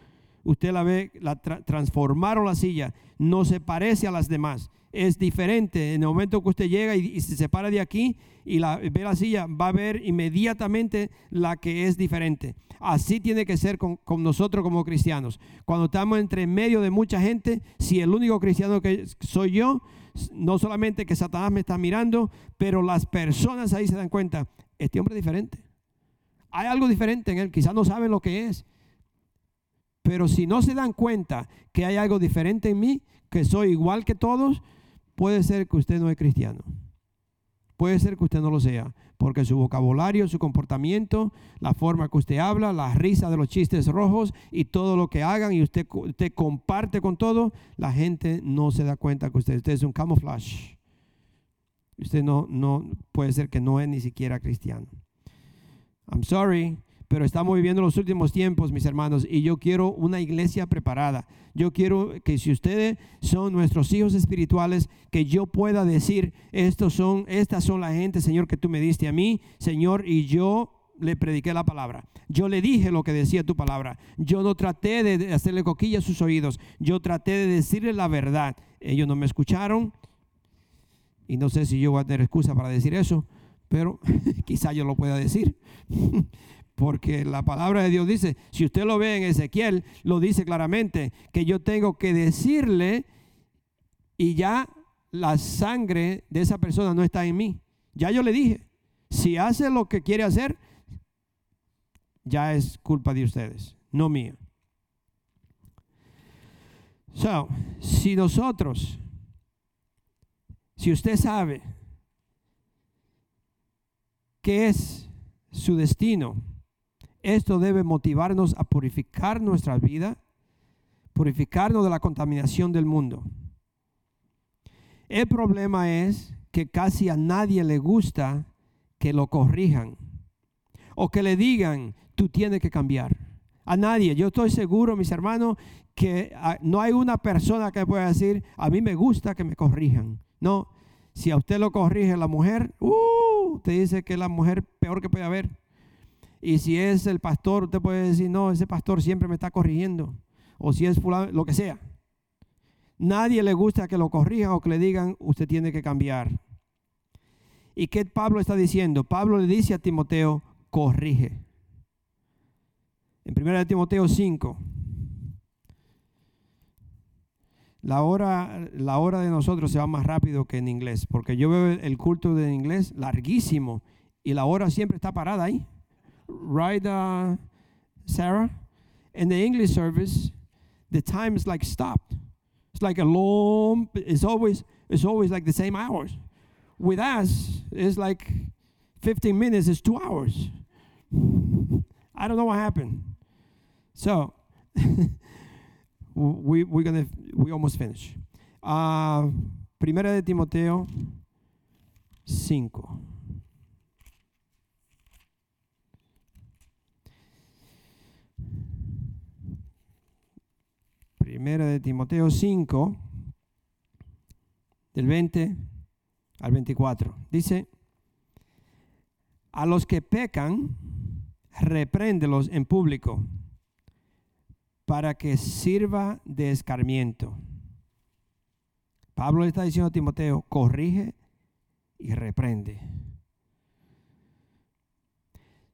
B: usted la ve, la transformaron la silla, no se parece a las demás es diferente. En el momento que usted llega y, se separa de aquí y la, ve la silla, va a ver inmediatamente la que es diferente. Así tiene que ser con, nosotros como cristianos. Cuando estamos entre medio de mucha gente, si el único cristiano que soy yo, no solamente que Satanás me está mirando, pero las personas ahí se dan cuenta, este hombre es diferente. Hay algo diferente en él, quizás no saben lo que es. Pero si no se dan cuenta que hay algo diferente en mí, que soy igual que todos, puede ser que usted no es cristiano. Puede ser que usted no lo sea, porque su vocabulario, su comportamiento, la forma que usted habla, la risa de los chistes rojos y todo lo que hagan y usted, usted comparte con todo, la gente no se da cuenta que usted, usted es un camouflage. Usted no, no puede ser que no es ni siquiera cristiano. I'm sorry, pero estamos viviendo los últimos tiempos, mis hermanos, y yo quiero una iglesia preparada. Yo quiero que si ustedes son nuestros hijos espirituales, que yo pueda decir, estos son, estas son la gente, Señor, que tú me diste a mí, Señor, y yo le prediqué la palabra. Yo le dije lo que decía tu palabra. Yo no traté de hacerle coquilla a sus oídos. Yo traté de decirle la verdad. Ellos no me escucharon. Y no sé si yo voy a tener excusa para decir eso, pero [LAUGHS] quizá yo lo pueda decir. [LAUGHS] Porque la palabra de Dios dice, si usted lo ve en Ezequiel, lo dice claramente, que yo tengo que decirle y ya la sangre de esa persona no está en mí. Ya yo le dije, si hace lo que quiere hacer, ya es culpa de ustedes, no mía. So, si nosotros, si usted sabe qué es su destino, esto debe motivarnos a purificar nuestra vida, purificarnos de la contaminación del mundo. El problema es que casi a nadie le gusta que lo corrijan o que le digan, tú tienes que cambiar. A nadie. Yo estoy seguro, mis hermanos, que ah, no hay una persona que pueda decir, a mí me gusta que me corrijan. No, si a usted lo corrige la mujer, uh, te dice que la mujer peor que puede haber. Y si es el pastor, usted puede decir, no, ese pastor siempre me está corrigiendo. O si es fulano, lo que sea. Nadie le gusta que lo corrijan o que le digan, usted tiene que cambiar. ¿Y qué Pablo está diciendo? Pablo le dice a Timoteo, corrige. En 1 Timoteo 5, la hora, la hora de nosotros se va más rápido que en inglés, porque yo veo el culto de inglés larguísimo y la hora siempre está parada ahí right, uh, Sarah? In the English service, the time is like stopped. It's like a long. It's always it's always like the same hours. With us, it's like 15 minutes is two hours. I don't know what happened. So [LAUGHS] we we're gonna we almost finish. Uh, Primera de Timoteo 5. Primera de Timoteo 5, del 20 al 24. Dice, a los que pecan, repréndelos en público para que sirva de escarmiento. Pablo está diciendo a Timoteo, corrige y reprende.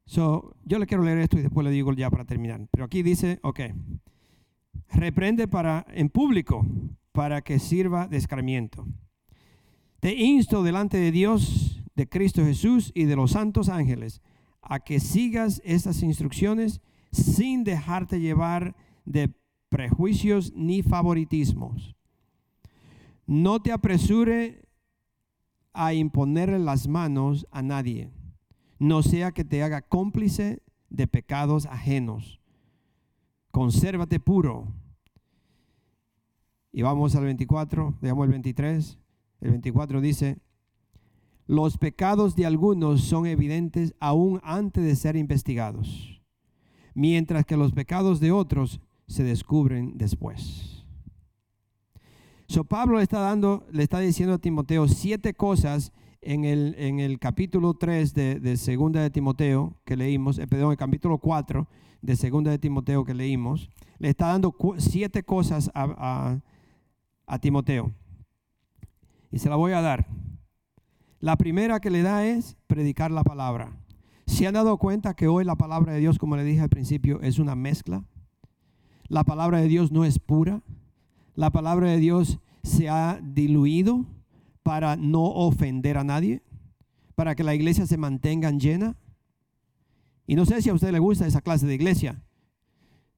B: So, yo le quiero leer esto y después le digo ya para terminar. Pero aquí dice, ok, reprende para, en público para que sirva de escarmiento. Te insto delante de Dios, de Cristo Jesús y de los santos ángeles a que sigas estas instrucciones sin dejarte llevar de prejuicios ni favoritismos. No te apresure a imponerle las manos a nadie, no sea que te haga cómplice de pecados ajenos. Consérvate puro. Y vamos al 24, digamos el 23. El 24 dice, los pecados de algunos son evidentes aún antes de ser investigados, mientras que los pecados de otros se descubren después. So Pablo está dando, le está diciendo a Timoteo siete cosas en el, en el capítulo 3 de, de, Segunda de Timoteo que leímos, perdón, el capítulo 4 de Segunda de Timoteo que leímos, le está dando siete cosas a, a, a Timoteo y se la voy a dar. La primera que le da es predicar la palabra. ¿Se han dado cuenta que hoy la palabra de Dios, como le dije al principio, es una mezcla? La palabra de Dios no es pura. La palabra de Dios se ha diluido para no ofender a nadie, para que la iglesia se mantenga llena. Y no sé si a usted le gusta esa clase de iglesia.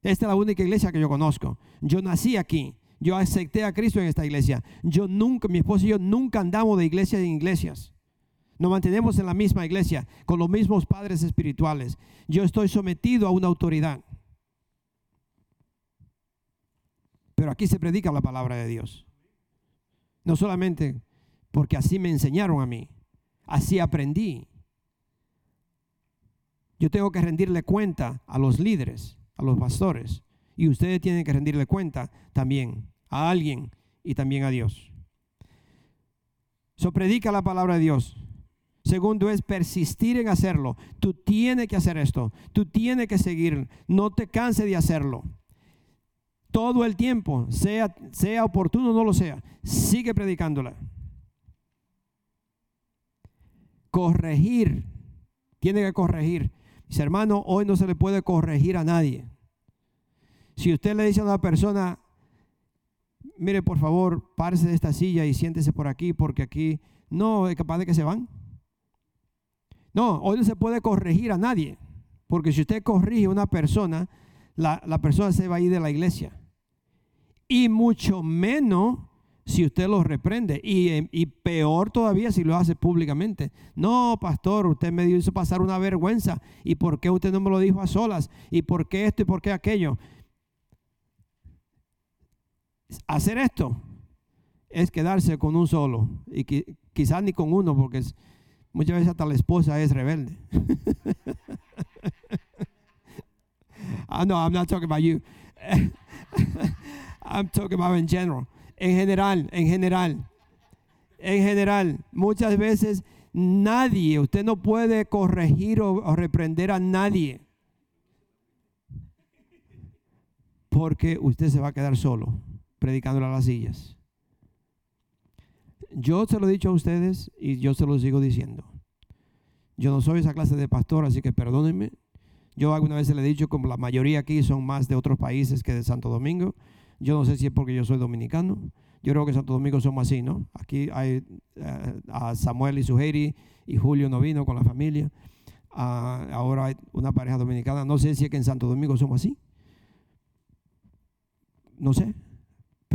B: Esta es la única iglesia que yo conozco. Yo nací aquí. Yo acepté a Cristo en esta iglesia. Yo nunca, mi esposo y yo nunca andamos de iglesia en iglesias. Nos mantenemos en la misma iglesia, con los mismos padres espirituales. Yo estoy sometido a una autoridad. Pero aquí se predica la palabra de Dios. No solamente porque así me enseñaron a mí, así aprendí. Yo tengo que rendirle cuenta a los líderes, a los pastores, y ustedes tienen que rendirle cuenta también a alguien y también a Dios. So predica la palabra de Dios. Segundo es persistir en hacerlo. Tú tienes que hacer esto. Tú tienes que seguir. No te canses de hacerlo. Todo el tiempo, sea, sea oportuno o no lo sea, sigue predicándola. Corregir. Tiene que corregir. Mis hermanos, hoy no se le puede corregir a nadie. Si usted le dice a una persona, mire por favor, párese de esta silla y siéntese por aquí, porque aquí no es capaz de que se van. No, hoy no se puede corregir a nadie, porque si usted corrige a una persona, la, la persona se va a ir de la iglesia. Y mucho menos si usted lo reprende. Y, y, peor todavía si lo hace públicamente. No, pastor, usted me hizo pasar una vergüenza. ¿Y por qué usted no me lo dijo a solas? ¿Y por qué esto y por qué aquello? hacer esto es quedarse con un solo y quizás ni con uno porque muchas veces hasta la esposa es rebelde. [LAUGHS] Ah, no, I'm not talking about you. [LAUGHS] I'm talking about in general. En general, en general. En general, muchas veces nadie, usted no puede corregir o reprender a nadie. Porque usted se va a quedar solo predicando a las sillas. Yo se lo he dicho a ustedes y yo se lo sigo diciendo. Yo no soy esa clase de pastor, así que perdónenme. Yo alguna vez le he dicho, como la mayoría aquí son más de otros países que de Santo Domingo. Yo no sé si es porque yo soy dominicano. Yo creo que Santo Domingo somos así, ¿no? Aquí hay uh, a Samuel y Suheiri y Julio no vino con la familia. Uh, ahora hay una pareja dominicana. No sé si es que en Santo Domingo somos así. No sé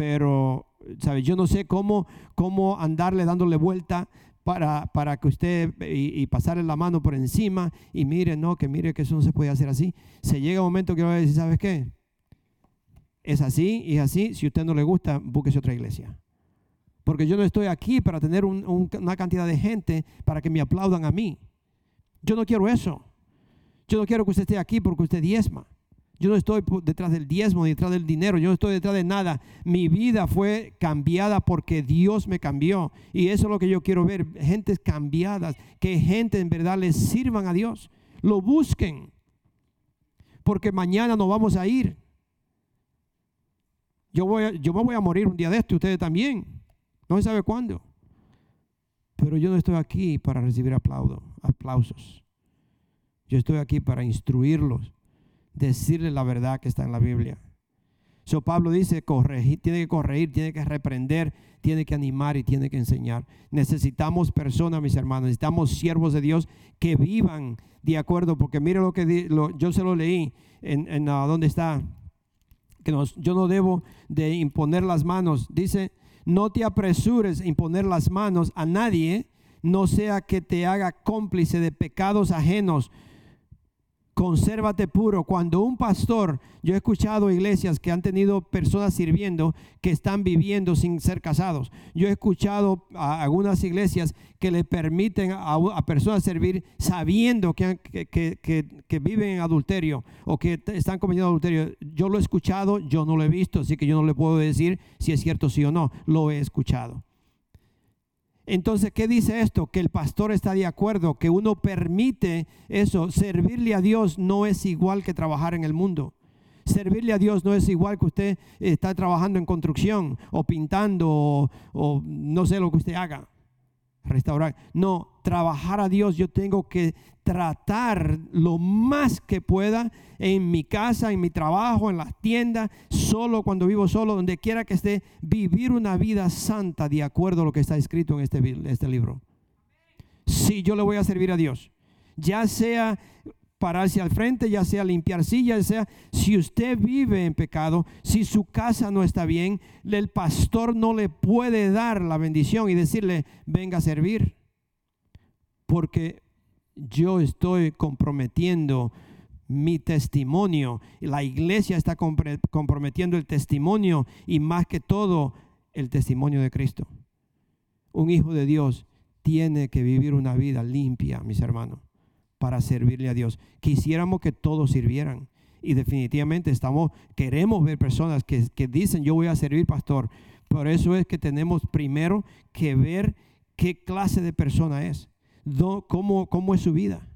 B: pero, ¿sabe? Yo no sé cómo, cómo andarle dándole vuelta para, para que usted y, y, pasarle la mano por encima y mire, no, que mire que eso no se puede hacer así. Se llega un momento que va a decir, ¿sabes qué? Es así y es así. Si a usted no le gusta, búsquese otra iglesia. Porque yo no estoy aquí para tener un, un, una cantidad de gente para que me aplaudan a mí. Yo no quiero eso. Yo no quiero que usted esté aquí porque usted diezma. Yo no estoy detrás del diezmo, ni detrás del dinero, yo no estoy detrás de nada. Mi vida fue cambiada porque Dios me cambió. Y eso es lo que yo quiero ver, gentes cambiadas, que gente en verdad les sirvan a Dios. Lo busquen, porque mañana nos vamos a ir. Yo, voy yo me voy a morir un día de esto, ustedes también. No se sabe cuándo. Pero yo no estoy aquí para recibir aplauso, aplausos. Yo estoy aquí para instruirlos decirle la verdad que está en la Biblia. So Pablo dice, corregir, tiene que corregir, tiene que reprender, tiene que animar y tiene que enseñar. Necesitamos personas, mis hermanos, necesitamos siervos de Dios que vivan de acuerdo, porque mire lo que yo se lo leí en, en uh, donde está, que yo no debo de imponer las manos. Dice, no te apresures a imponer las manos a nadie, no sea que te haga cómplice de pecados ajenos consérvate puro. Cuando un pastor, yo he escuchado iglesias que han tenido personas sirviendo que están viviendo sin ser casados. Yo he escuchado a algunas iglesias que le permiten a, personas servir sabiendo que, que, viven en adulterio o que están cometiendo adulterio. Yo lo he escuchado, yo no lo he visto, así que yo no le puedo decir si es cierto sí o no. Lo he escuchado. Entonces, ¿qué dice esto? Que el pastor está de acuerdo, que uno permite eso. Servirle a Dios no es igual que trabajar en el mundo. Servirle a Dios no es igual que usted está trabajando en construcción o pintando o, o no sé lo que usted haga restaurar. No, trabajar a Dios yo tengo que tratar lo más que pueda en mi casa, en mi trabajo, en las tiendas, solo cuando vivo solo, donde quiera que esté, vivir una vida santa de acuerdo a lo que está escrito en este, este libro. Si yo le voy a servir a Dios, ya sea pararse al frente, ya sea limpiar sillas, sea si usted vive en pecado, si su casa no está bien, el pastor no le puede dar la bendición y decirle, venga a servir, porque yo estoy comprometiendo mi testimonio, la iglesia está comprometiendo el testimonio y más que todo el testimonio de Cristo. Un hijo de Dios tiene que vivir una vida limpia, mis hermanos para servirle a Dios. Quisiéramos que todos sirvieran. Y definitivamente estamos, queremos ver personas que, dicen yo voy a servir pastor. Por eso es que tenemos primero que ver qué clase de persona es, cómo, cómo es su vida.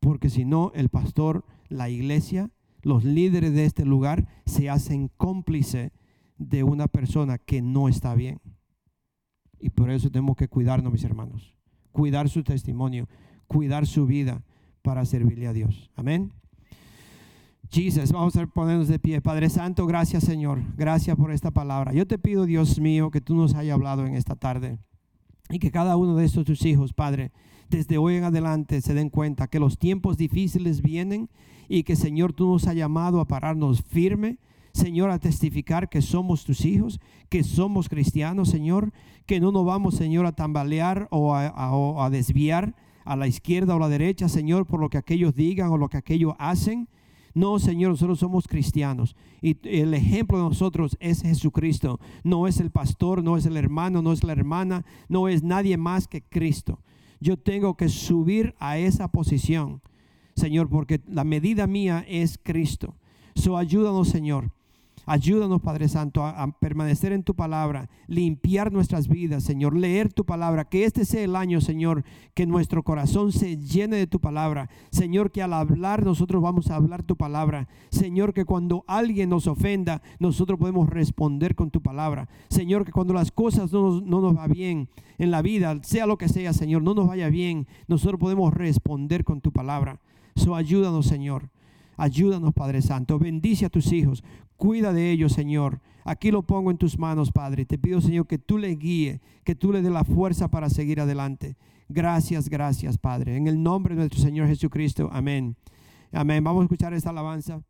B: Porque si no, el pastor, la iglesia, los líderes de este lugar se hacen cómplice de una persona que no está bien. Y por eso tenemos que cuidarnos, mis hermanos cuidar su testimonio, cuidar su vida para servirle a Dios. Amén. Jesus, vamos a ponernos de pie. Padre Santo, gracias Señor. Gracias por esta palabra. Yo te pido, Dios mío, que tú nos hayas hablado en esta tarde y que cada uno de estos tus hijos, Padre, desde hoy en adelante se den cuenta que los tiempos difíciles vienen y que Señor tú nos has llamado a pararnos firme Señor, a testificar que somos tus hijos, que somos cristianos, Señor, que no nos vamos, Señor, a tambalear o a, desviar a la izquierda o a la derecha, Señor, por lo que aquellos digan o lo que aquellos hacen. No, Señor, nosotros somos cristianos y el ejemplo de nosotros es Jesucristo. No es el pastor, no es el hermano, no es la hermana, no es nadie más que Cristo. Yo tengo que subir a esa posición, Señor, porque la medida mía es Cristo. So ayúdanos, Señor, Ayúdanos, Padre Santo, a, permanecer en tu palabra, limpiar nuestras vidas, Señor, leer tu palabra, que este sea el año, Señor, que nuestro corazón se llene de tu palabra. Señor, que al hablar nosotros vamos a hablar tu palabra. Señor, que cuando alguien nos ofenda, nosotros podemos responder con tu palabra. Señor, que cuando las cosas no nos, no va bien en la vida, sea lo que sea, Señor, no nos vaya bien, nosotros podemos responder con tu palabra. So, ayúdanos, Señor. Ayúdanos, Padre Santo. Bendice a tus hijos. Cuida de ellos, Señor. Aquí lo pongo en tus manos, Padre. Te pido, Señor, que tú le guíe, que tú le dé la fuerza para seguir adelante. Gracias, gracias, Padre. En el nombre de nuestro Señor Jesucristo. Amén. Amén. Vamos a escuchar esta alabanza.